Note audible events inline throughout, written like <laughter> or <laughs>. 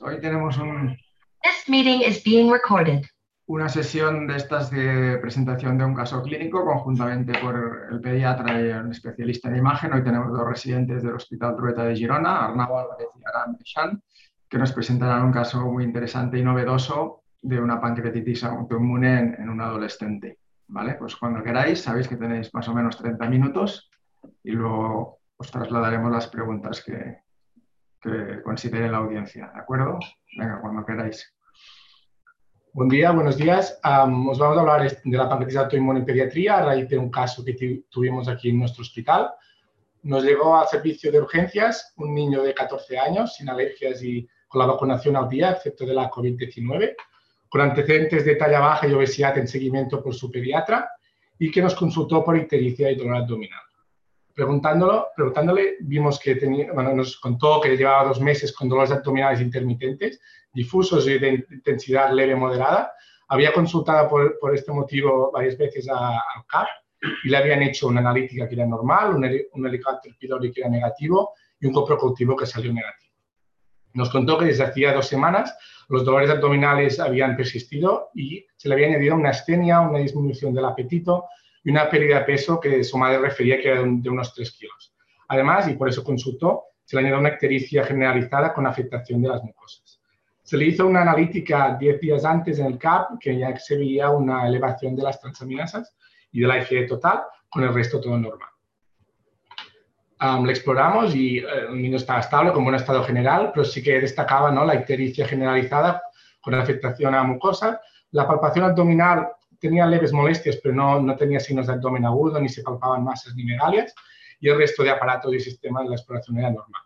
Hoy tenemos un, This meeting is being recorded. una sesión de estas de presentación de un caso clínico conjuntamente por el pediatra y un especialista en imagen. Hoy tenemos dos residentes del Hospital Trueta de Girona, Arnau Álvarez y Aram Bechán, que nos presentarán un caso muy interesante y novedoso de una pancreatitis autoinmune en, en un adolescente. ¿Vale? Pues cuando queráis, sabéis que tenéis más o menos 30 minutos y luego os trasladaremos las preguntas que, que considere la audiencia. ¿De acuerdo? Venga, cuando queráis. Buen día, buenos días. Am, os vamos a hablar de la pancreatitis autoinmune en pediatría a raíz de un caso que tu- tuvimos aquí en nuestro hospital. Nos llegó al servicio de urgencias un niño de 14 años sin alergias y con la vacunación al día, excepto de la COVID-19, con antecedentes de talla baja y obesidad en seguimiento por su pediatra y que nos consultó por ictericia y dolor abdominal. Preguntándolo, preguntándole, vimos que tenía, bueno, nos contó que llevaba dos meses con dolores abdominales intermitentes difusos y de intensidad leve moderada. Había consultado por, por este motivo varias veces al CAP y le habían hecho una analítica que era normal, un, un helicóptero pylori que era negativo y un coprocultivo que salió negativo. Nos contó que desde hacía dos semanas los dolores abdominales habían persistido y se le había añadido una astenia, una disminución del apetito y una pérdida de peso que su madre refería que era de, un- de unos 3 kilos. Además, y por eso consultó, se le añadió una ictericia generalizada con afectación de las mucosas. Se le hizo una analítica 10 días antes en el CAP, que ya se veía una elevación de las transaminasas y de la IgE total, con el resto todo normal. Am, le exploramos y eh, el niño estaba estable, con buen estado general, pero sí que destacaba ¿no? la ictericia generalizada con afectación a mucosa. La palpación abdominal tenía leves molestias, pero no, no tenía signos de abdomen agudo, ni se palpaban masas ni megalias, y el resto de aparatos y sistemas de la exploración era normal.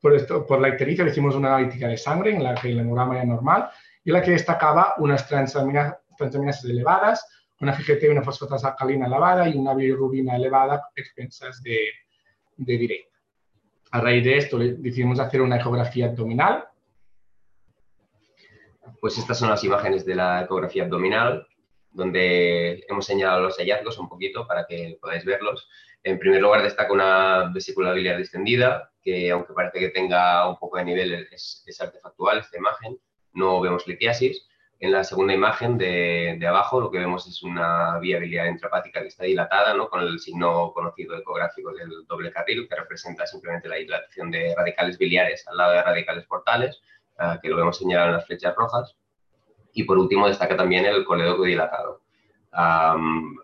Por, esto, por la ictericia hicimos una analítica de sangre en la que el hemograma era normal y en la que destacaba unas transamina- transaminasas elevadas, una GGT una fosfatasa alcalina elevada y una bilirrubina elevada expensas de, de directa. A raíz de esto decidimos hacer una ecografía abdominal Pues estas son las imágenes de la ecografía abdominal, donde hemos señalado los hallazgos un poquito para que podáis verlos. En primer lugar, destaca una vesícula biliar distendida, que aunque parece que tenga un poco de nivel, es, es artefactual esta imagen. No vemos litiasis. En la segunda imagen de, abajo, lo que vemos es una vía biliar intrahepática que está dilatada, ¿no? con el signo conocido ecográfico del doble carril, que representa simplemente la dilatación de radicales biliares al lado de radicales portales que lo vemos señalado en las flechas rojas. Y por último destaca también el colédoco dilatado,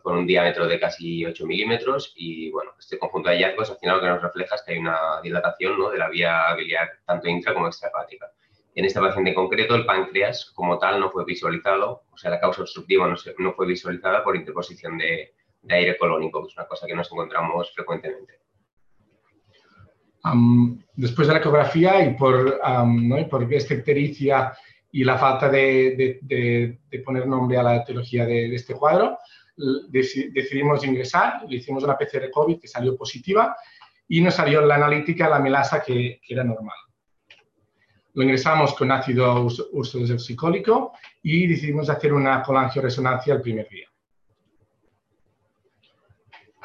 con un diámetro de casi 8 milímetros. Y bueno, este conjunto de hallazgos al final lo que nos refleja es que hay una dilatación ¿no? de la vía biliar tanto intra como extrahepática. En este paciente en concreto, el páncreas como tal no fue visualizado, o sea, la causa obstructiva no, no fue visualizada por interposición de aire colónico, que es una cosa que nos encontramos frecuentemente. Am, después de la ecografía y por, am, ¿no? y por esta ictericia y la falta de, de- de- de poner nombre a la etiología de, este cuadro, deci- decidimos ingresar, le hicimos una PCR COVID que salió positiva y nos salió la analítica, la melasa que, que era normal. Lo ingresamos con ácido urs- ursodesoxicólico y decidimos hacer una colangioresonancia el primer día.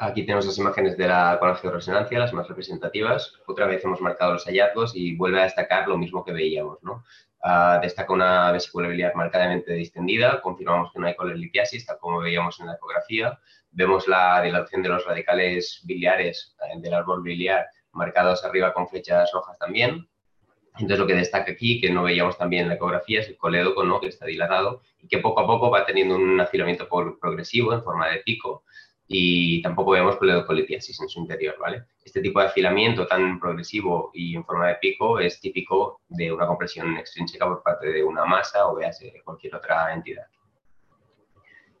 Aquí tenemos las imágenes de la resonancia, las más representativas. Otra vez hemos marcado los hallazgos y vuelve a destacar lo mismo que veíamos. ¿no? Ah, destaca una vesícula biliar marcadamente distendida, confirmamos que no hay colelitiasis, tal como veíamos en la ecografía. Vemos la dilatación de los radicales biliares eh, del árbol biliar marcados arriba con flechas rojas también. Entonces lo que destaca aquí, que no veíamos también en la ecografía, es el colédoco, ¿no? que está dilatado y que poco a poco va teniendo un afilamiento progresivo en forma de pico y tampoco vemos coledocolitiasis en su interior, ¿vale? Este tipo de afilamiento tan progresivo y en forma de pico es típico de una compresión extrínseca por parte de una masa o véase cualquier otra entidad.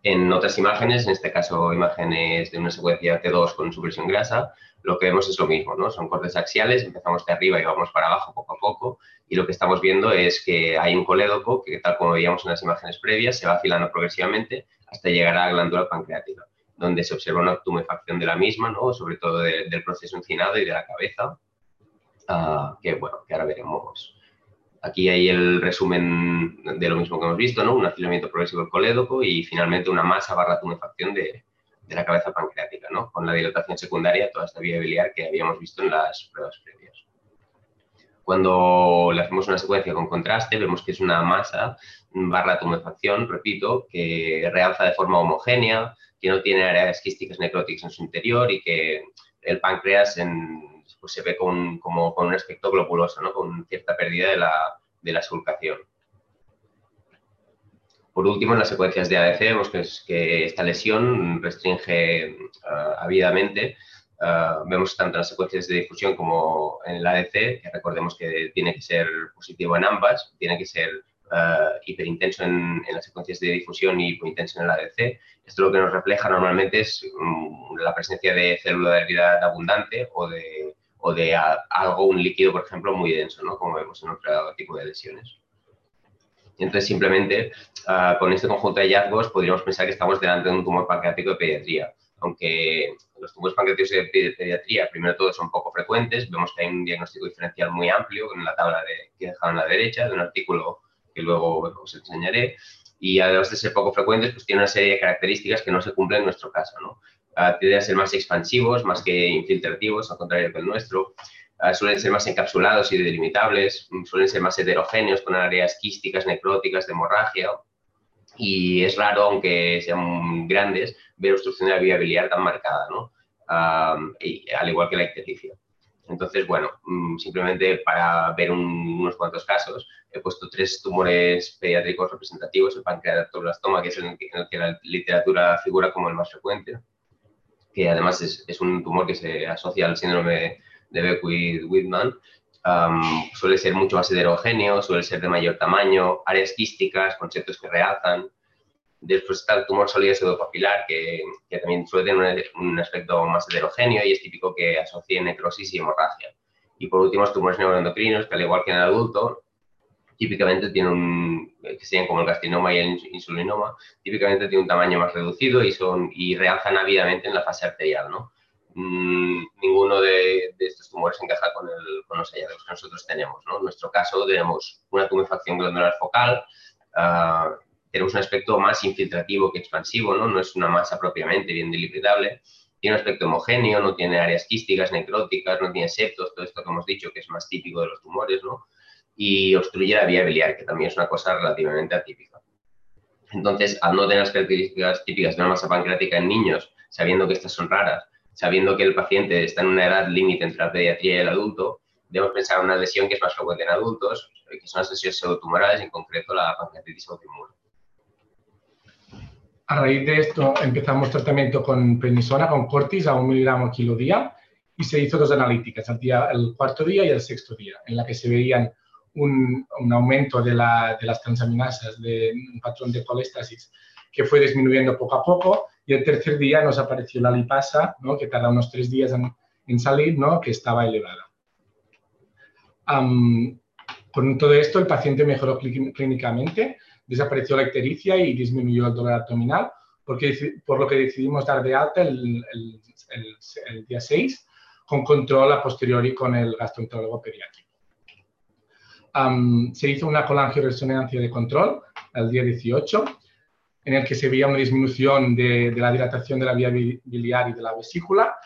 En otras imágenes, en este caso imágenes de una secuencia T2 con supresión grasa, lo que vemos es lo mismo, ¿no? Son cortes axiales, empezamos de arriba y vamos para abajo poco a poco, y lo que estamos viendo es que hay un colédoco que, tal como veíamos en las imágenes previas, se va afilando progresivamente hasta llegar a la glándula pancreática, donde se observa una tumefacción de la misma, ¿no? Sobre todo de- del proceso encinado y de la cabeza, ah, que, bueno, que ahora veremos. Aquí hay el resumen de lo mismo que hemos visto, ¿no? Un afilamiento progresivo del colédoco y finalmente una masa barra tumefacción de, de la cabeza pancreática, ¿no? Con la dilatación secundaria, toda esta vía biliar que habíamos visto en las pruebas previas. Cuando le hacemos una secuencia con contraste, vemos que es una masa barra tumefacción, repito, que realza de forma homogénea, que no tiene áreas quísticas necróticas en su interior y que el páncreas pues se ve con, un aspecto globuloso, con cierta pérdida de la, de sulcación. Por último, en las secuencias de ADC vemos que, esta lesión restringe. Uh, vemos tanto en las secuencias de difusión como en el ADC, que recordemos que tiene que ser positivo en ambas, tiene que ser uh, hiperintenso en, en, las secuencias de difusión y hipointenso en el ADC. Esto lo que nos refleja normalmente es um, la presencia de herida abundante o de, o de algo, un líquido, por ejemplo, muy denso, ¿no? como vemos en otro tipo de lesiones. Entonces, simplemente uh, con este conjunto de hallazgos podríamos pensar que estamos delante de un tumor pancreático de pediatría. Aunque los tumores pancreáticos de pediatría, primero todos son poco frecuentes, vemos que hay un diagnóstico diferencial muy amplio en la tabla de, que he dejado en la derecha, de un artículo que luego os enseñaré. Y además de ser poco frecuentes, pues tiene una serie de características que no se cumplen en nuestro caso. ¿no? Uh, tienden a ser más expansivos, más que infiltrativos, al contrario que el nuestro. Ah, suelen ser más encapsulados y delimitables, suelen ser más heterogéneos con áreas quísticas, necróticas, hemorragia. Y es raro, aunque sean grandes, ver obstrucción de la vía biliar tan marcada, ¿no? y, al igual que la ictericia. Entonces, bueno, mm, simplemente para ver unos cuantos casos, he puesto tres tumores pediátricos representativos, el pancreatoblastoma, que es el, en el que la literatura figura como el más frecuente, que además es, un tumor que se asocia al síndrome de Beckwith-Whitman, suele ser mucho más heterogéneo, suele ser de mayor tamaño, áreas quísticas, conceptos que realzan. Después está el tumor sólido pseudopapilar, que, que también suele tener un, aspecto más heterogéneo y es típico que asocie necrosis y hemorragia. Y por último, los tumores neuroendocrinos, que al igual que en el adulto, típicamente tienen un, que sean como el gastrinoma y el insulinoma, típicamente tienen un tamaño más reducido y, son, y realzan ávidamente en la fase arterial, ¿no? Mm, ninguno de, estos tumores encaja con, los hallazgos que nosotros tenemos. En nuestro caso tenemos una tumefacción glandular focal, uh, tenemos un aspecto más infiltrativo que expansivo, ¿no? no es una masa propiamente bien delipidable, tiene un aspecto homogéneo, no tiene áreas quísticas, necróticas, no tiene septos, todo esto que hemos dicho que es más típico de los tumores, ¿no? y obstruye la vía biliar, que también es una cosa relativamente atípica. Entonces, al no tener las características típicas de una masa pancreática en niños, sabiendo que estas son raras, sabiendo que el paciente está en una edad límite entre la pediatría y el adulto, debemos pensar en una lesión que es más frecuente en adultos, que son las lesiones pseudotumorales, en concreto la pancreatitis autoinmune. A raíz de esto empezamos tratamiento con prednisona, con cortis a un miligramo kilo día y se hizo dos analíticas, el, día, el cuarto día y el sexto día, en la que se veían un, aumento de, la, de, las transaminasas, de un patrón de coléstasis que fue disminuyendo poco a poco y el tercer día nos apareció la lipasa, que tarda unos tres días en, salir, ¿no? que estaba elevada. con todo esto, el paciente mejoró clínicamente, desapareció la ictericia y disminuyó el dolor abdominal, porque, por lo que decidimos dar de alta el, el, día 6 con control a posteriori con el gastroenterólogo pediátrico. se hizo una colangioresonancia de control el día 18 en el que se veía una disminución de, la dilatación de la vía biliar y de la vesícula,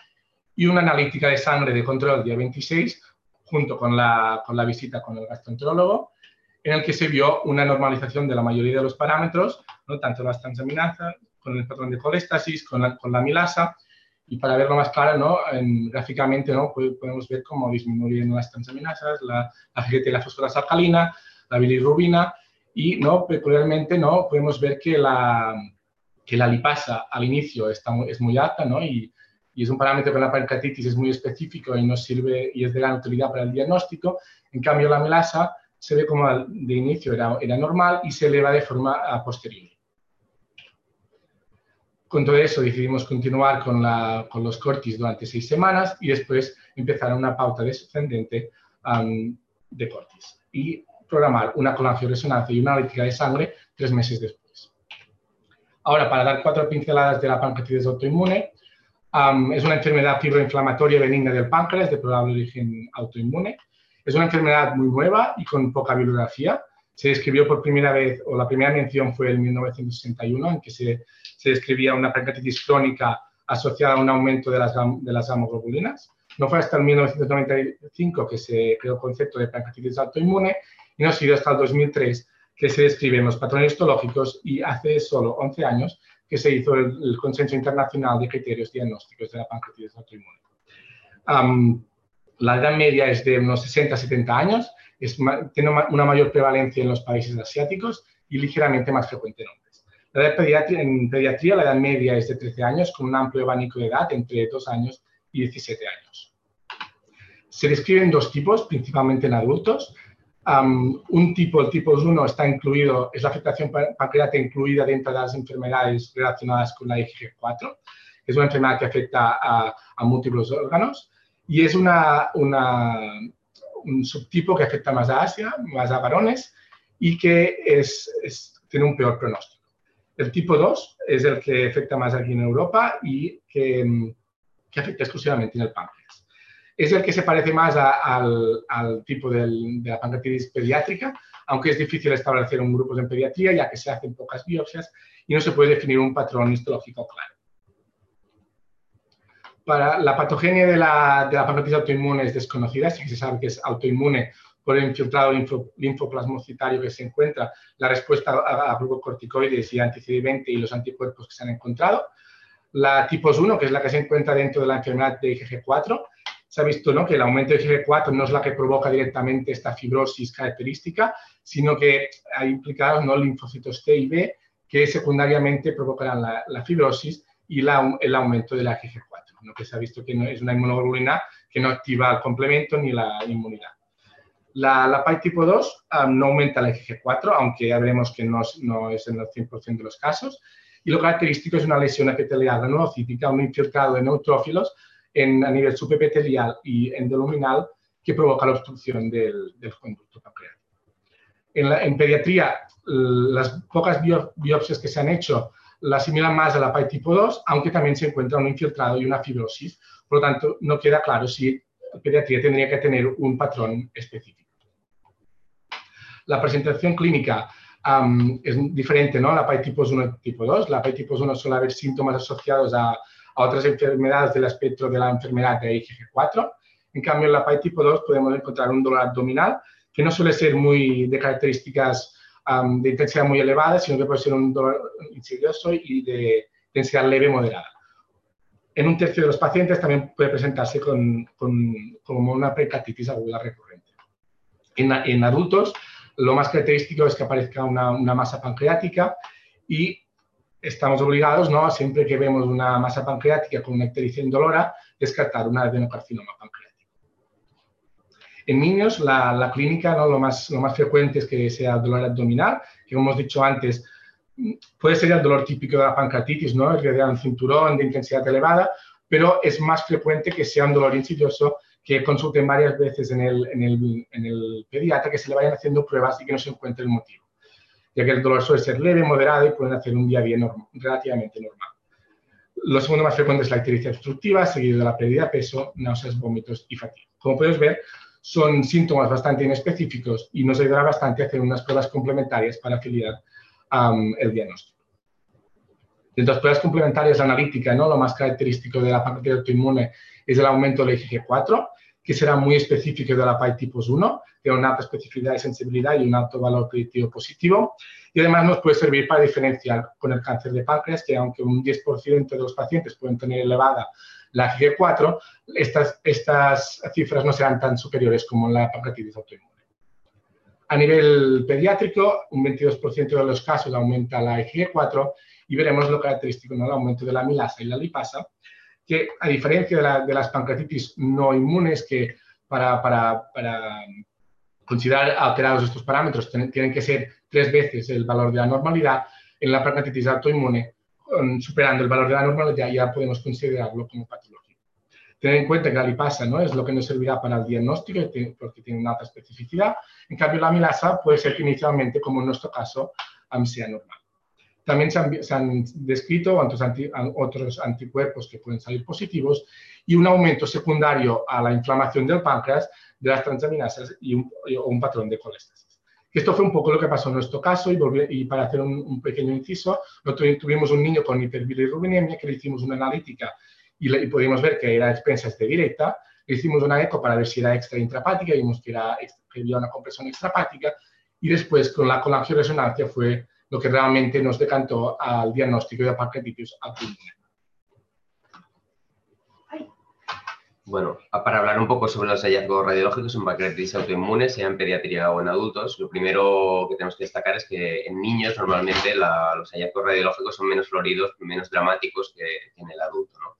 y una analítica de sangre de control el día 26, junto con la, con la visita con el gastroenterólogo, en el que se vio una normalización de la mayoría de los parámetros, ¿no? tanto las transaminasas, con el patrón de colestasis, con la, con la milasa, y para verlo más claro, ¿no? gráficamente ¿no? podemos ver cómo disminuyen las transaminasas, la, la GT, la fosforasa alcalina, la bilirrubina, y ¿no? peculiarmente ¿no? podemos ver que la, que la lipasa al inicio está es muy alta ¿no? y, y, es un parámetro que la pancreatitis es muy específico y nos sirve y es de gran utilidad para el diagnóstico. En cambio, la melasa se ve como de inicio era, era normal y se eleva de forma a posterior. Con todo eso decidimos continuar con, la, con, los cortis durante seis semanas y después empezar una pauta descendente um, de cortis. Y programar una colangioresonancia y una analítica de sangre tres meses después. Ahora, para dar cuatro pinceladas de la pancreatitis autoinmune, es una enfermedad fibroinflamatoria benigna del páncreas de probable origen autoinmune. Es una enfermedad muy nueva y con poca bibliografía. Se describió por primera vez, o la primera mención fue en 1961, en que se, se describía una pancreatitis crónica asociada a un aumento de las, de las. No fue hasta el 1995 que se creó el concepto de pancreatitis autoinmune y no ha sido hasta el 2003 que se describen los patrones histológicos y hace solo 11 años que se hizo el, consenso internacional de criterios diagnósticos de la pancreatitis autoinmune. La edad media es de unos 60-70 años, tiene una mayor prevalencia en los países asiáticos y ligeramente más frecuente en hombres. La edad en pediatría la edad media es de 13 años con un amplio abanico de edad entre 2 años y 17 años. Se describen dos tipos, principalmente en adultos. un tipo, el tipo 1, está incluido, es la afectación pancreática incluida dentro de las enfermedades relacionadas con la IgG4. Es una enfermedad que afecta a, múltiples órganos y es una, un subtipo que afecta más a Asia, más a varones y que es, tiene un peor pronóstico. El tipo 2 es el que afecta más aquí en Europa y que, afecta exclusivamente en el páncreas es el que se parece más al, tipo de la pancreatitis pediátrica, aunque es difícil establecer un grupo en pediatría ya que se hacen pocas biopsias y no se puede definir un patrón histológico claro. Para la patogenia de la, de la autoinmune es desconocida, que se sabe que es autoinmune por el infiltrado linfoplasmocitario que se encuentra, la respuesta a, a glucocorticoides y anti-CD20 y los anticuerpos que se han encontrado. La tipo 1, que es la que se encuentra dentro de la enfermedad de IgG4, se ha visto ¿no? que el aumento de IgG4 no es la que provoca directamente esta fibrosis característica, sino que hay implicados ¿no? linfocitos T y B que secundariamente provocarán la, fibrosis y el aumento de la IgG4, ¿no? que se ha visto que no, es una inmunoglobulina que no activa el complemento ni la inmunidad. La, la PAI tipo 2 ah, no aumenta la IgG4, aunque ya veremos que no, no es en el 100% de los casos, y lo característico es una lesión epitelial renocítica, un infiltrado de neutrófilos a nivel subepitelial y endoluminal que provoca la obstrucción del, conducto pancreático. En, pediatría, las pocas biopsias que se han hecho la asimilan más a la PAI tipo 2, aunque también se encuentra un infiltrado y una fibrosis. Por lo tanto, no queda claro si la pediatría tendría que tener un patrón específico. La presentación clínica es diferente, ¿no? La PAI tipo 1 y tipo 2. La PAI tipo 1 suele haber síntomas asociados a otras enfermedades del espectro de la enfermedad de IgG4. En cambio, en la PAI tipo 2 podemos encontrar un dolor abdominal que no suele ser muy de características de intensidad muy elevada, sino que puede ser un dolor insidioso y de intensidad leve moderada. En un tercio de los pacientes también puede presentarse con, con como una pericarditis aguda recurrente. En, en, adultos, lo más característico es que aparezca una, una masa pancreática y estamos obligados, ¿no? siempre que vemos una masa pancreática con una ictericia indolora, descartar un adenocarcinoma pancreático. En niños, la, clínica, ¿no? lo, más, lo más frecuente es que sea dolor abdominal, que como hemos dicho antes, puede ser el dolor típico de la pancreatitis, ¿no? el que da un cinturón de intensidad elevada, pero es más frecuente que sea un dolor insidioso que consulten varias veces en el, en el, en el pediatra, que se le vayan haciendo pruebas y que no se encuentre el motivo ya que el dolor suele ser leve, moderado y pueden hacer un día bien relativamente normal. Lo segundo más frecuente es la ictericia obstructiva, seguido de la pérdida de peso, náuseas, vómitos y fatiga. Como puedes ver, son síntomas bastante inespecíficos y nos ayudará bastante a hacer unas pruebas complementarias para afiliar el diagnóstico. De las pruebas complementarias, la analítica, ¿no? lo más característico de la pancreatitis autoinmune es el aumento del IgG4, que será muy específico de la PAI tipos 1, tiene una alta especificidad y sensibilidad y un alto valor predictivo positivo. Y además nos puede servir para diferenciar con el cáncer de páncreas, que aunque un 10% de los pacientes pueden tener elevada la G4, estas, estas cifras no serán tan superiores como en la pancreatitis autoinmune. A nivel pediátrico, un 22% de los casos aumenta la Ig4 y veremos lo característico, ¿no? el aumento de la milasa y la lipasa, que a diferencia de, las pancreatitis no inmunes, que para, considerar alterados estos parámetros tienen que ser tres veces el valor de la normalidad, en la pancreatitis autoinmune, superando el valor de la normalidad, ya podemos considerarlo como patológico. Tener en cuenta que la lipasa ¿no? es lo que nos servirá para el diagnóstico porque tiene una alta especificidad. En cambio, la milasa puede ser que inicialmente, como en nuestro caso, sea normal. También se han, descrito otros, otros, anticuerpos que pueden salir positivos y un aumento secundario a la inflamación del páncreas de las transaminasas y un, un patrón de colestasis. Esto fue un poco lo que pasó en nuestro caso y, y para hacer un, pequeño inciso, tuvimos un niño con hiperbilirrubinemia que le hicimos una analítica y, y pudimos ver que era expensas de directa, hicimos una eco para ver si era extra intrapática, vimos que, era, que había una compresión extrapática y después con la, con la resonancia fue lo que realmente nos decantó al diagnóstico de pancreatitis autoinmune. Bueno, para hablar un poco sobre los hallazgos radiológicos en pancreatitis autoinmune, sea en pediatría o en adultos, lo primero que tenemos que destacar es que en niños normalmente los hallazgos radiológicos son menos floridos, menos dramáticos que, en el adulto. ¿no?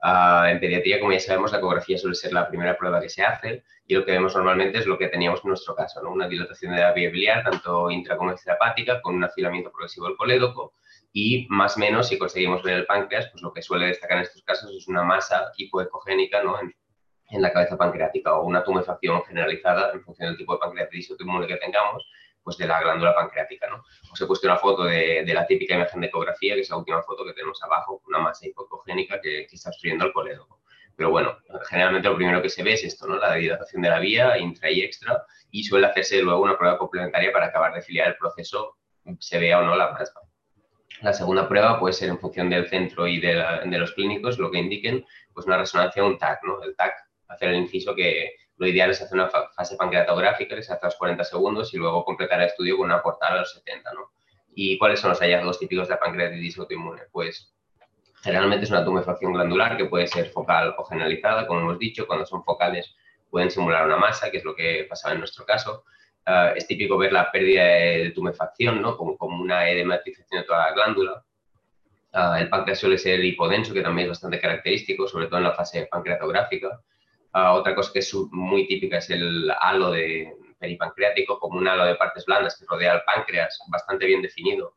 Ah, en pediatría, como ya sabemos, la ecografía suele ser la primera prueba que se hace y lo que vemos normalmente es lo que teníamos en nuestro caso, ¿no? una dilatación de la vía biliar, tanto intra como extrahepática, con un afilamiento progresivo del colédoco y más o menos, si conseguimos ver el páncreas, pues lo que suele destacar en estos casos es una masa hipoecogénica ¿no? en, en, la cabeza pancreática o una tumefacción generalizada en función del tipo de pancreatitis autoinmune que tengamos, pues de la glándula pancreática. ¿no? Os he puesto una foto de, de, la típica imagen de ecografía, que es la última foto que tenemos abajo, una masa hipoecogénica que, que está obstruyendo el colédoco. Pero bueno, generalmente lo primero que se ve es esto, ¿no? La dilatación de la vía intra y extra y suele hacerse luego una prueba complementaria para acabar de filiar el proceso, se vea o no la masa. La segunda prueba puede ser en función del centro y de, los clínicos, lo que indiquen, pues una resonancia un TAC, ¿no? El TAC, hacer el inciso que lo ideal es hacer una fase pancreatográfica que se hace a los 40 segundos y luego completar el estudio con una portada a los 70, ¿no? ¿Y cuáles son los hallazgos típicos de la pancreatitis autoinmune? Pues generalmente es una tumefacción glandular que puede ser focal o generalizada, como hemos dicho, cuando son focales pueden simular una masa, que es lo que pasaba en nuestro caso, uh, es típico ver la pérdida de tumefacción, ¿no? como, como una edematización de toda la glándula. Uh, el páncreas suele ser hipodenso, que también es bastante característico, sobre todo en la fase pancreatográfica. Uh, otra cosa que es muy típica es el halo de peripancreático, como un halo de partes blandas que rodea al páncreas, bastante bien definido,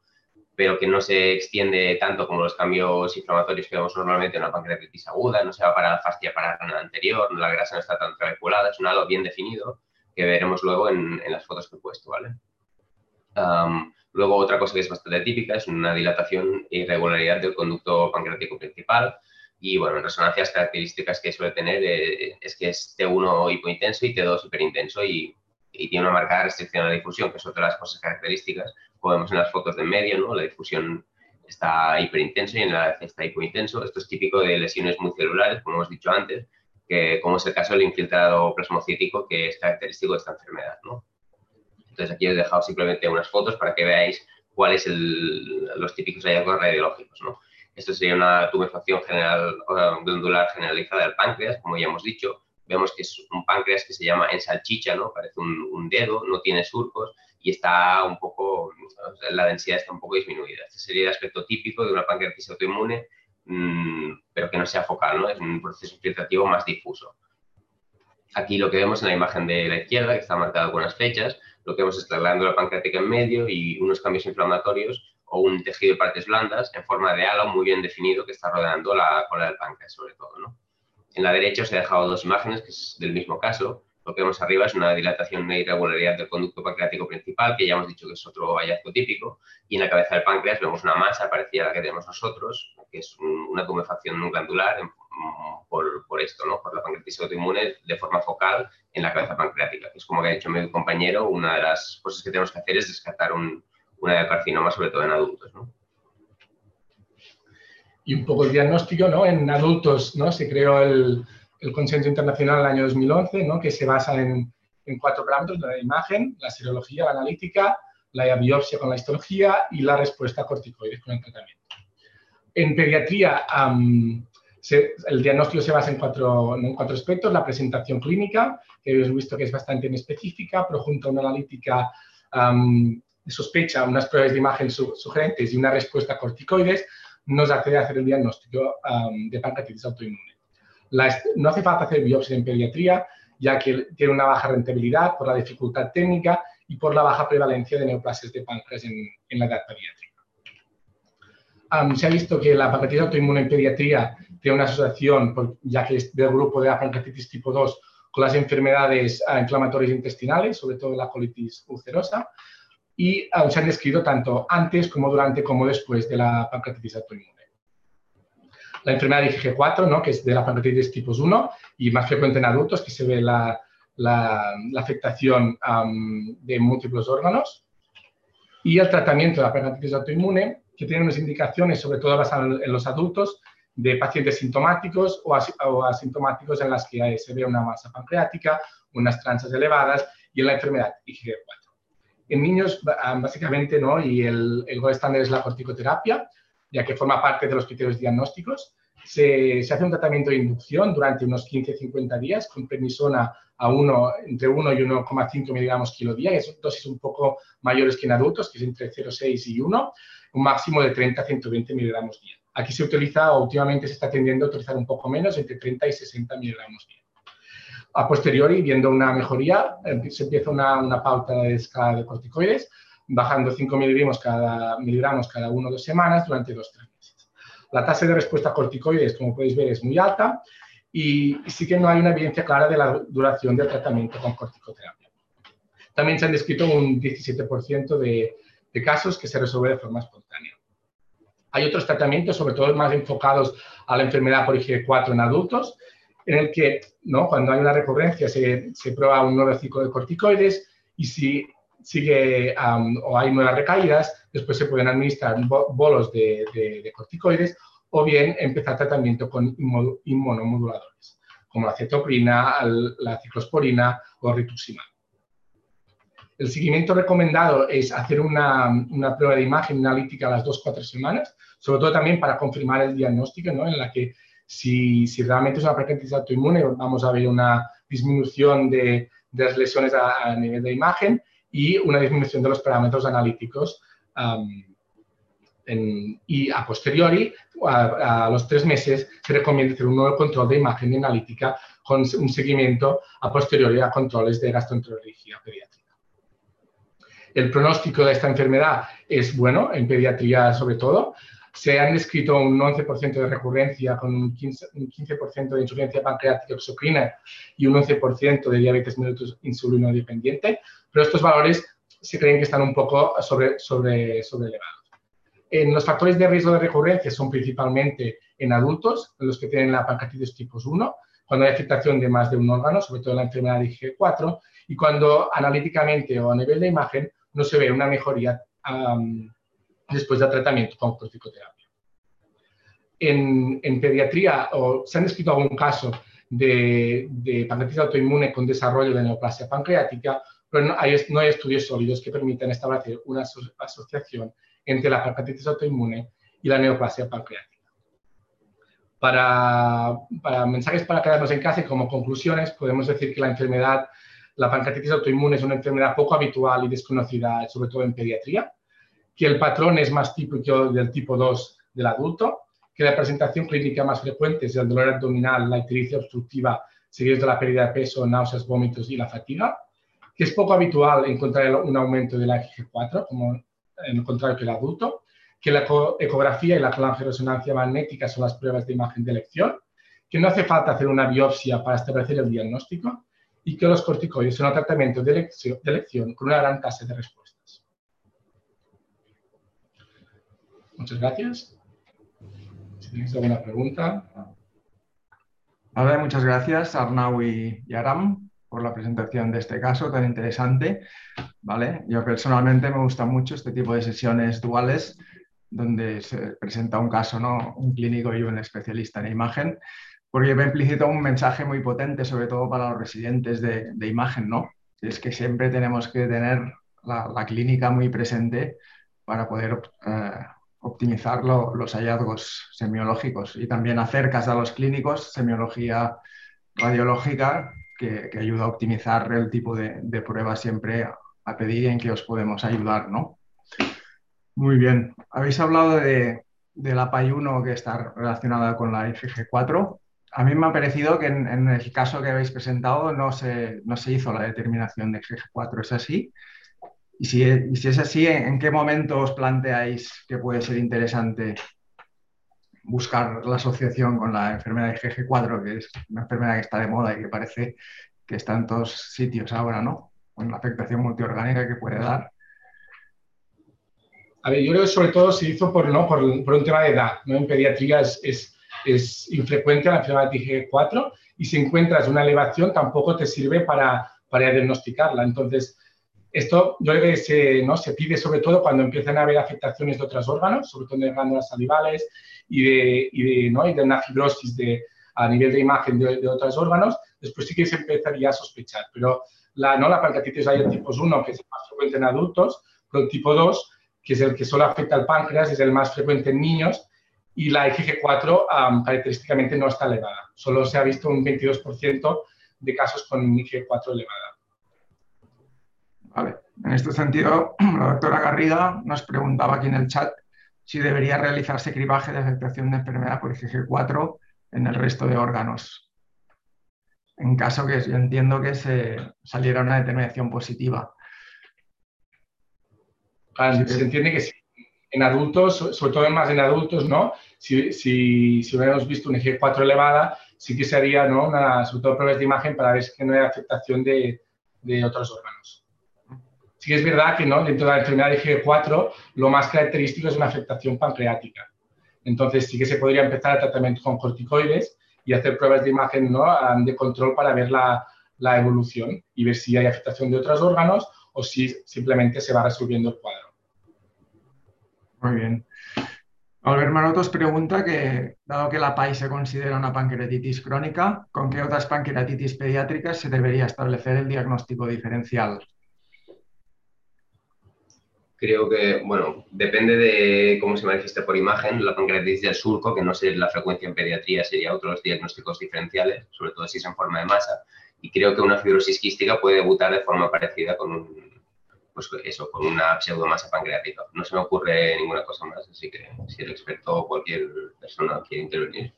pero que no se extiende tanto como los cambios inflamatorios que vemos normalmente en una pancreatitis aguda, no se va para la fascia parana anterior, la grasa no está tan trabeculada, es un halo bien definido que veremos luego en, en las fotos que he puesto, ¿vale? Um, luego, otra cosa que es bastante típica es una dilatación e irregularidad del conducto pancreático principal. Y, bueno, en resonancias características que suele tener eh, es que es T1 hipointenso y T2 hiperintenso y, y, tiene una marcada restricción a la difusión, que es otra de las cosas características. Como vemos en las fotos de en medio, ¿no? La difusión está hiperintenso y en la está hipointenso. Esto es típico de lesiones muy celulares, como hemos dicho antes, que, como es el caso del infiltrado plasmocítico, que es característico de esta enfermedad. ¿no? Entonces aquí os he dejado simplemente unas fotos para que veáis cuáles son los típicos hallazgos radiológicos. ¿no? Esto sería una tumefacción general, glandular generalizada del páncreas, como ya hemos dicho. Vemos que es un páncreas que se llama en salchicha, ¿no? parece un, un dedo, no tiene surcos y está un poco, la densidad está un poco disminuida. Este sería el aspecto típico de una pancreatitis autoinmune pero que no sea focal, ¿no? Es un proceso filtrativo más difuso. Aquí lo que vemos en la imagen de la izquierda, que está marcado con las flechas, lo que vemos es la glándula pancreática en medio y unos cambios inflamatorios o un tejido de partes blandas en forma de halo muy bien definido que está rodeando la cola del páncreas, sobre todo. ¿no? En la derecha os he dejado dos imágenes, que es del mismo caso. Lo que vemos arriba es una dilatación e irregularidad del conducto pancreático principal, que ya hemos dicho que es otro hallazgo típico. Y en la cabeza del páncreas vemos una masa parecida a la que tenemos nosotros, que es una tumefacción glandular por, por, esto, ¿no? por la pancreatitis autoinmune de forma focal en la cabeza pancreática, es como que ha dicho mi compañero, una de las cosas que tenemos que hacer es descartar un, una de carcinoma, sobre todo en adultos. ¿no? Y un poco el diagnóstico, ¿no? En adultos, ¿no? Se creó el, el consenso internacional en el año 2011, ¿no? que se basa en, en cuatro parámetros, la imagen, la serología, la analítica, la biopsia con la histología y la respuesta a corticoides con el tratamiento. En pediatría, um, se, el diagnóstico se basa en cuatro, en cuatro aspectos. La presentación clínica, que hemos visto que es bastante específica, pero junto a una analítica um, de sospecha, unas pruebas de imagen su, sugerentes y una respuesta a corticoides, nos accede a hacer el diagnóstico um, de pancreatitis autoinmune. No hace falta hacer biopsia en pediatría, ya que tiene una baja rentabilidad por la dificultad técnica y por la baja prevalencia de neoplasias de páncreas en, la edad pediátrica. Se ha visto que la pancreatitis autoinmune en pediatría tiene una asociación, ya que es del grupo de la pancreatitis tipo 2, con las enfermedades uh, inflamatorias intestinales, sobre todo la colitis ulcerosa, y uh, se han descrito tanto antes como durante como después de la pancreatitis autoinmune. La enfermedad de IgG4, ¿no? que es de la pancreatitis tipo 1 y más frecuente en adultos, que se ve la, la, la afectación um, de múltiples órganos. Y el tratamiento de la pancreatitis autoinmune, que tiene unas indicaciones, sobre todo basadas en los adultos, de pacientes sintomáticos o, asintomáticos en las que se ve una masa pancreática, unas tranzas elevadas y en la enfermedad IgG4. En niños, básicamente, ¿no? y el, el es la corticoterapia, ya que forma parte de los criterios diagnósticos. Se, se hace un tratamiento de inducción durante unos 15-50 días con prednisona a uno, entre 1 y 1,5 miligramos kilo día, es dosis un poco mayores que en adultos, que es entre 0,6 y 1, un máximo de 30 a 120 miligramos día. Aquí se utiliza, o últimamente se está tendiendo a utilizar un poco menos, entre 30 y 60 miligramos día. A posteriori, viendo una mejoría, se empieza una, una pauta de escala de corticoides, bajando 5 miligramos cada, miligramos cada uno o dos semanas durante dos tres meses. La tasa de respuesta a corticoides, como podéis ver, es muy alta y sí que no hay una evidencia clara de la duración del tratamiento con corticoterapia. También se han descrito un 17% de, de casos que se resuelve de forma espontánea. Hay otros tratamientos, sobre todo más enfocados a la enfermedad por IG4 en adultos, en el que ¿no? cuando hay una recurrencia se, se prueba un nuevo ciclo de corticoides y si sigue o hay nuevas recaídas, después se pueden administrar bolos de, de corticoides o bien empezar tratamiento con inmunomoduladores, como la cetoprina, la ciclosporina o rituximab. El seguimiento recomendado es hacer una, una, prueba de imagen analítica a las 2-4 semanas, sobre todo también para confirmar el diagnóstico, ¿no? en la que si, si realmente es una pancreatitis autoinmune, vamos a ver una disminución de, de las lesiones a, a, nivel de imagen y una disminución de los parámetros analíticos um, en, y a posteriori, a, a, los tres meses, se recomienda hacer un nuevo control de imagen analítica con un seguimiento a posteriori a controles de gastroenterología pediátrica. El pronóstico de esta enfermedad es bueno, en pediatría sobre todo. Se han descrito un 11% de recurrencia con un 15%, un 15 de insuficiencia pancreática exocrina y un 11% de diabetes mellitus insulino dependiente, pero estos valores se creen que están un poco sobre, sobre, sobre elevados. En los factores de riesgo de recurrencia son principalmente en adultos, en los que tienen la pancreatitis tipo 1, cuando hay afectación de más de un órgano, sobre todo la enfermedad de IG4, y cuando analíticamente o a nivel de imagen no se ve una mejoría um, después del tratamiento con corticoterapia. En, en pediatría, o, se han descrito algún caso de, de pancreatitis autoinmune con desarrollo de neoplasia pancreática, pero no hay, no hay estudios sólidos que permitan establecer una asociación entre la pancreatitis autoinmune y la neoplasia pancreática. Para, para, mensajes para quedarnos en casa y como conclusiones, podemos decir que la enfermedad, la pancreatitis autoinmune es una enfermedad poco habitual y desconocida, sobre todo en pediatría, que el patrón es más típico del tipo 2 del adulto, que la presentación clínica más frecuente es el dolor abdominal, la ictericia obstructiva, seguido de la pérdida de peso, náuseas, vómitos y la fatiga, que es poco habitual encontrar un aumento de la IgG4, como en el contrario que el adulto, que la ecografía y la resonancia magnética son las pruebas de imagen de elección, que no hace falta hacer una biopsia para establecer el diagnóstico y que los corticoides son un tratamiento de elección, de elección con una gran tasa de respuestas. Muchas gracias. Si tenéis alguna pregunta. Vale, muchas gracias Arnau y Aram por la presentación de este caso tan interesante. ¿vale? Yo personalmente me gusta mucho este tipo de sesiones duales donde se presenta un caso, ¿no? un clínico y un especialista en imagen, porque me implícito un mensaje muy potente, sobre todo para los residentes de, imagen, ¿no? Es que siempre tenemos que tener la, clínica muy presente para poder eh, optimizar lo, los hallazgos semiológicos y también acercas a los clínicos semiología radiológica que, ayuda a optimizar el tipo de, de pruebas siempre a pedir en que os podemos ayudar, ¿no? Muy bien. Habéis hablado de, la PAI1 que está relacionada con la IgG4. A mí me ha parecido que en, el caso que habéis presentado no se, no se hizo la determinación de IgG4. ¿Es así? Y si, y si es así, ¿en qué momento os planteáis que puede ser interesante buscar la asociación con la enfermedad de IgG4, que es una enfermedad que está de moda y que parece que está en todos sitios ahora, ¿no? Con la afectación multiorgánica que puede dar. A ver, yo creo que sobre todo se hizo por, ¿no? por, por un tema de edad. ¿no? En pediatría es, es, es infrecuente la enfermedad de IgG4 y si encuentras una elevación tampoco te sirve para, para diagnosticarla. Entonces, Esto yo creo que se, ¿no? se pide sobre todo cuando empiezan a haber afectaciones de otros órganos, sobre todo de glándulas salivales y de, y de, ¿no? y de una fibrosis de, a nivel de imagen de, de, otros órganos, después sí que se empezaría a sospechar. Pero la, ¿no? la pancreatitis hay tipo 1, que es el más frecuente en adultos, pero el tipo 2, que es el que solo afecta al páncreas, es el más frecuente en niños, y la IgG4 um, característicamente no está elevada. Solo se ha visto un 22% de casos con IgG4 elevada. Vale. En este sentido, <clears throat> la doctora Garriga nos preguntaba aquí en el chat si debería realizarse cribaje de afectación de enfermedad por IgG4 en el resto de órganos. En caso que yo entiendo que se saliera una determinación positiva. se entiende que sí. En adultos, sobre todo más en adultos, ¿no? Si, si, si hubiéramos visto un IG4 elevada, sí que se haría, ¿no? Una, sobre todo pruebas de imagen para ver que no hay afectación de, de otros órganos. Sí que es verdad que ¿no? dentro de la enfermedad de IG4 lo más característico es una afectación pancreática. Entonces sí que se podría empezar el tratamiento con corticoides y hacer pruebas de imagen ¿no? de control para ver la, la evolución y ver si hay afectación de otros órganos o si simplemente se va resolviendo el cuadro. Muy bien. Albert Marotos pregunta que, dado que la PAI se considera una pancreatitis crónica, ¿con qué otras pancreatitis pediátricas se debería establecer el diagnóstico diferencial? Creo que, bueno, depende de cómo se manifieste por imagen, la pancreatitis del surco, que no sé la frecuencia en pediatría, sería otros diagnósticos diferenciales, sobre todo si es en forma de masa. Y creo que una fibrosis quística puede debutar de forma parecida con un, pues eso, con una pseudomasa pancreática. No se me ocurre ninguna cosa más, así que si el experto o cualquier persona quiere intervenir.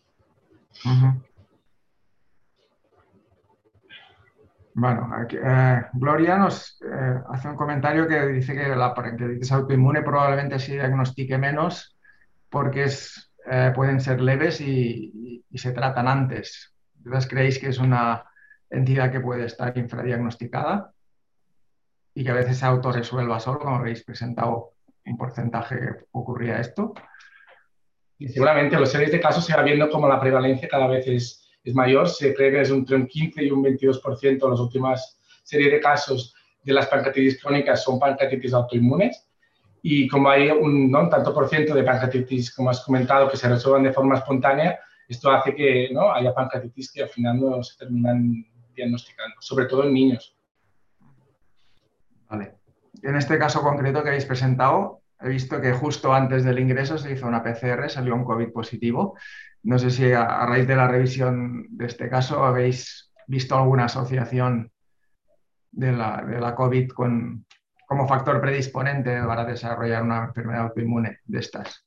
Bueno, eh, Gloria nos eh, hace un comentario que dice que la pancreatitis autoinmune probablemente se diagnostique menos porque eh, pueden ser leves y, se tratan antes. ¿Entonces creéis que es una entidad que puede estar infradiagnosticada y que a veces se autorresuelva solo, como habéis presentado un porcentaje que ocurría esto? Y seguramente los series de casos se va viendo como la prevalencia cada vez es, es mayor, se cree que es entre un 15 y un 22% las últimas series de casos de las pancreatitis crónicas son pancreatitis autoinmunes y como hay un, ¿no? tanto por ciento de pancreatitis, como has comentado, que se resuelvan de forma espontánea, esto hace que ¿no? haya pancreatitis que al final no se terminan diagnosticando, sobre todo en niños. Vale. En este caso concreto que habéis presentado, he visto que justo antes del ingreso se hizo una PCR, salió un COVID positivo. No sé si a, raíz de la revisión de este caso habéis visto alguna asociación de la, de la COVID con, como factor predisponente para desarrollar una enfermedad autoinmune de estas.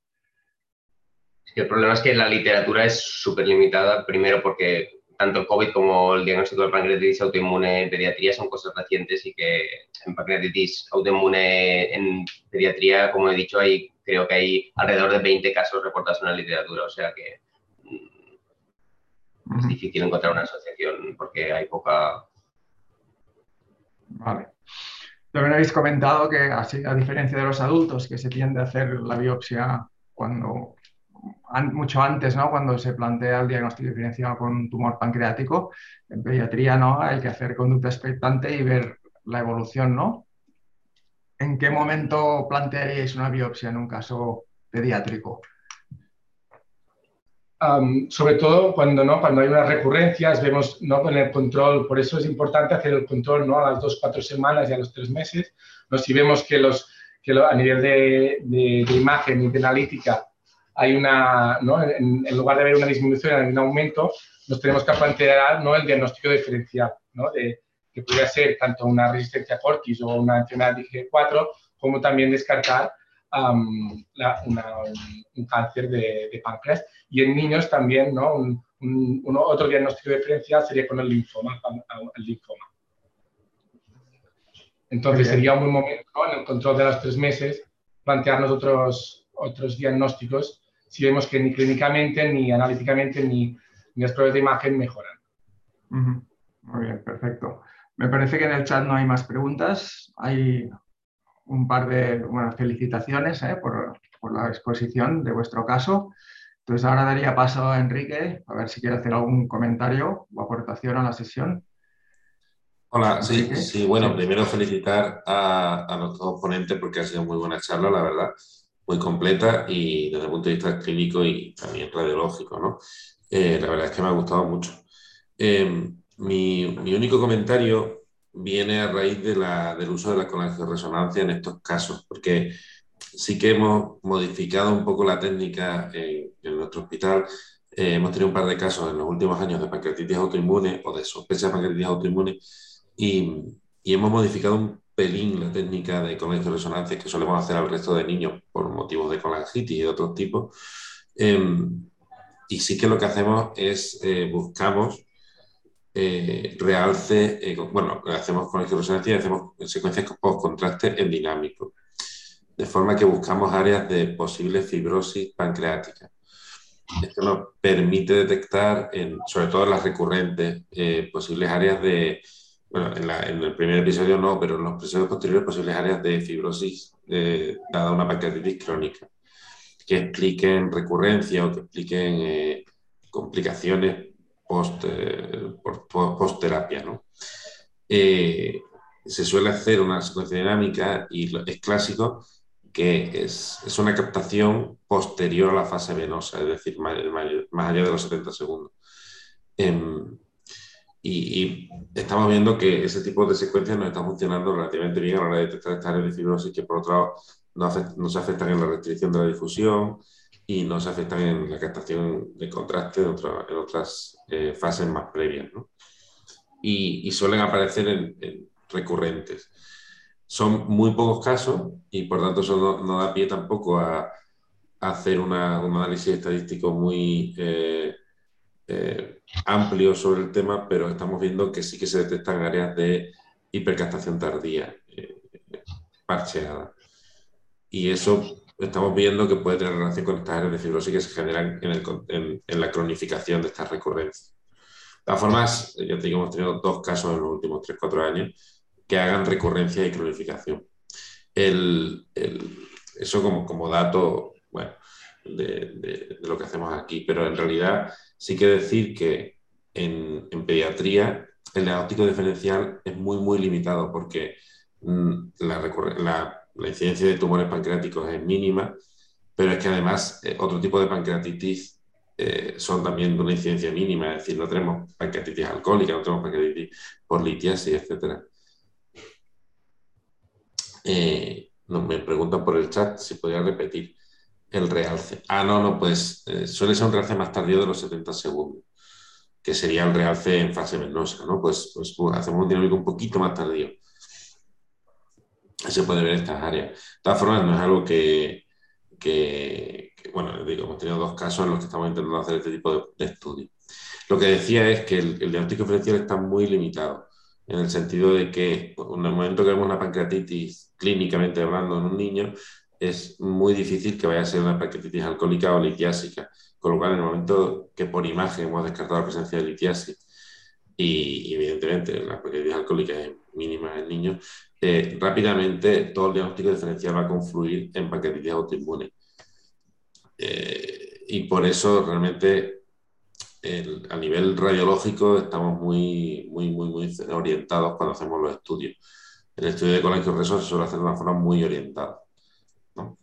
El problema es que la literatura es súper limitada, primero porque tanto el COVID como el diagnóstico de pancreatitis autoinmune en pediatría son cosas recientes y que en pancreatitis autoinmune en pediatría, como he dicho, hay, creo que hay alrededor de 20 casos reportados en la literatura, o sea que es difícil encontrar una asociación porque hay poca... Vale. También habéis comentado que, así, a diferencia de los adultos, que se tiende a hacer la biopsia cuando mucho antes, ¿no? cuando se plantea el diagnóstico diferencial con un tumor pancreático, en pediatría no hay que hacer conducta expectante y ver la evolución, ¿no? ¿En qué momento plantearíais una biopsia en un caso pediátrico? Sobre todo cuando, ¿no? cuando hay unas recurrencias, vemos ¿no? con el control, por eso es importante hacer el control ¿no? a las dos, cuatro semanas y a los tres meses. ¿no? Si vemos que, los, que a nivel de, de, imagen y de analítica hay una, ¿no? en, lugar de haber una disminución, hay un aumento, nos tenemos que plantear ¿no? el diagnóstico diferencial, ¿no? de, que podría ser tanto una resistencia a cortis o una enfermedad de IG4, como también descartar um, un, cáncer de, de páncreas y en niños también, ¿no? Un, otro diagnóstico diferencial sería con el linfoma. El linfoma. Entonces sería un buen momento en el control de los tres meses plantearnos otros, otros diagnósticos si vemos que ni clínicamente, ni analíticamente, ni, ni las pruebas de imagen mejoran. Muy bien, perfecto. Me parece que en el chat no hay más preguntas. Hay un par de felicitaciones ¿eh? por, por, la exposición de vuestro caso. Entonces ahora daría paso a Enrique a ver si quiere hacer algún comentario o aportación a la sesión. Hola, sí, sí, bueno, primero felicitar a, a nuestros ponentes porque ha sido muy buena charla, la verdad, muy completa y desde el punto de vista clínico y también radiológico, ¿no? Eh, la verdad es que me ha gustado mucho. Eh, mi, mi, único comentario viene a raíz de la, del uso de la resonancia en estos casos, porque sí que hemos modificado un poco la técnica en, en nuestro hospital. Eh, hemos tenido un par de casos en los últimos años de pancreatitis autoinmune o de sospecha de pancreatitis autoinmune y, y hemos modificado un pelín la técnica de resonancia que solemos hacer al resto de niños por motivos de colangitis y de otros tipos. Eh, y sí que lo que hacemos es eh, buscamos eh, realce, eh, bueno, hacemos con y hacemos secuencias post-contraste en dinámico, de forma que buscamos áreas de posible fibrosis pancreática. Esto nos permite detectar, en, sobre todo en las recurrentes, eh, posibles áreas de, bueno, en, la, en, el primer episodio no, pero en los episodios posteriores posibles áreas de fibrosis eh, dada una pancreatitis crónica, que expliquen recurrencia o que expliquen eh, complicaciones post, eh, post terapia. ¿no? Eh, se suele hacer una secuencia dinámica y es clásico que es, es, una captación posterior a la fase venosa, es decir, más, más allá de los 70 segundos. Eh, y, y, estamos viendo que ese tipo de secuencias nos está funcionando relativamente bien a la hora de detectar estas fibrosis que por otro lado no, afect, no se afectan en la restricción de la difusión y no se afectan en la captación de contraste en, en otras eh, fases más previas. ¿no? Y, y, suelen aparecer en, en recurrentes son muy pocos casos y por tanto eso no, no da pie tampoco a, a hacer una, un análisis estadístico muy eh, eh, amplio sobre el tema, pero estamos viendo que sí que se detectan áreas de hipercaptación tardía eh, parcheada. Y eso estamos viendo que puede tener relación con estas áreas de fibrosis que se generan en, la cronificación de estas recurrencias. De todas formas, ya te digo, hemos tenido dos casos en los últimos 3-4 años que hagan recurrencia y cronificación. Eso como, como, dato, bueno, de, lo que hacemos aquí, pero en realidad sí que decir que en, pediatría el diagnóstico diferencial es muy, muy limitado porque mmm, la, la, la, incidencia de tumores pancreáticos es mínima, pero es que además eh, otro tipo de pancreatitis eh, son también de una incidencia mínima, es decir, no tenemos pancreatitis alcohólica, no tenemos pancreatitis por litiasis, etcétera. Eh, me preguntan por el chat si podría repetir el realce. Ah, no, no, pues suele ser un realce más tardío de los 70 segundos, que sería el realce en fase venosa, ¿no? Pues, pues, pues hacemos un dinámico un poquito más tardío. Se puede ver estas áreas. De todas formas, no es algo que, que, que, bueno, digo, hemos tenido dos casos en los que estamos intentando hacer este tipo de, de estudio. Lo que decía es que el, el diagnóstico diferencial está muy limitado en el sentido de que en el momento que vemos una pancreatitis clínicamente hablando en un niño, es muy difícil que vaya a ser una pancreatitis alcohólica o litiásica, con lo cual en el momento que por imagen hemos descartado la presencia de litiasis y, y evidentemente la pancreatitis alcohólica es mínima en niños, eh, rápidamente todo el diagnóstico diferencial va a confluir en pancreatitis autoinmune. Eh, y por eso realmente el, a nivel radiológico estamos muy, muy, muy, muy orientados cuando hacemos los estudios. El estudio de colangioreso se suele hacer de una forma muy orientada. ¿no?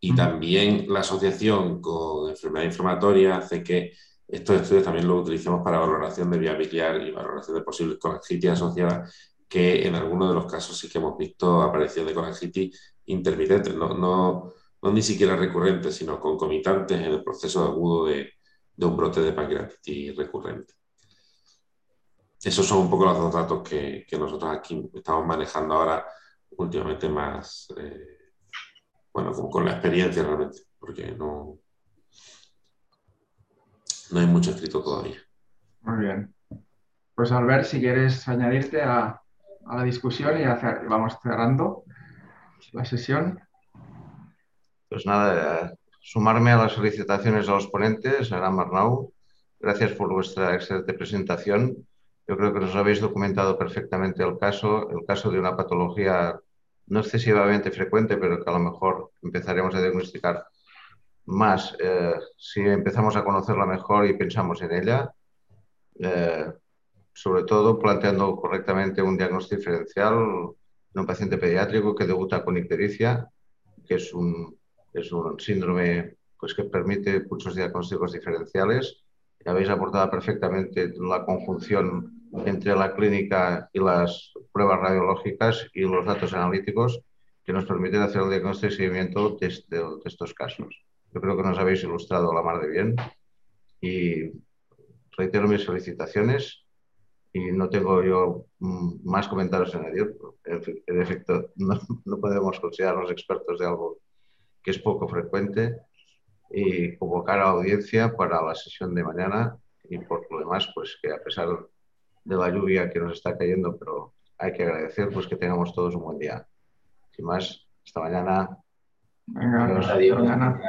Y también la asociación con enfermedad inflamatoria hace que estos estudios también los utilicemos para valoración de vía biliar y valoración de posibles colangitis asociadas, que en algunos de los casos sí que hemos visto aparición de colangitis intermitentes, no, no, ni siquiera recurrentes, sino concomitantes en el proceso agudo de, un brote de pancreatitis recurrente. Esos son un poco los dos datos que, nosotros aquí estamos manejando ahora últimamente más, eh, bueno, con, con, la experiencia realmente, porque no, no hay mucho escrito todavía. Muy bien. Pues Albert, si quieres añadirte a, a la discusión y vamos cerrando la sesión. Pues nada, sumarme a las felicitaciones a los ponentes, a Marnau. Gracias por vuestra excelente presentación. Yo creo que nos habéis documentado perfectamente el caso, el caso de una patología no excesivamente frecuente, pero que a lo mejor empezaremos a diagnosticar más eh, si empezamos a conocerla mejor y pensamos en ella. Eh, sobre todo planteando correctamente un diagnóstico diferencial en un paciente pediátrico que debuta con ictericia, que es un, es un síndrome pues, que permite muchos diagnósticos diferenciales. Y habéis aportado perfectamente la conjunción entre la clínica y las pruebas radiológicas y los datos analíticos que nos permiten hacer el diagnóstico y seguimiento de, de estos casos. Yo creo que nos habéis ilustrado la mar de bien y reitero mis felicitaciones y no tengo yo mm, más comentarios en añadir. En efecto, <laughs> no, no podemos considerarnos expertos de algo que es poco frecuente y convocar a la audiencia para la sesión de mañana y por lo demás, pues que a pesar de la lluvia que nos está cayendo, pero hay que agradecer pues que tengamos todos un buen día. Sin más, hasta mañana. Venga, adiós. Hasta mañana.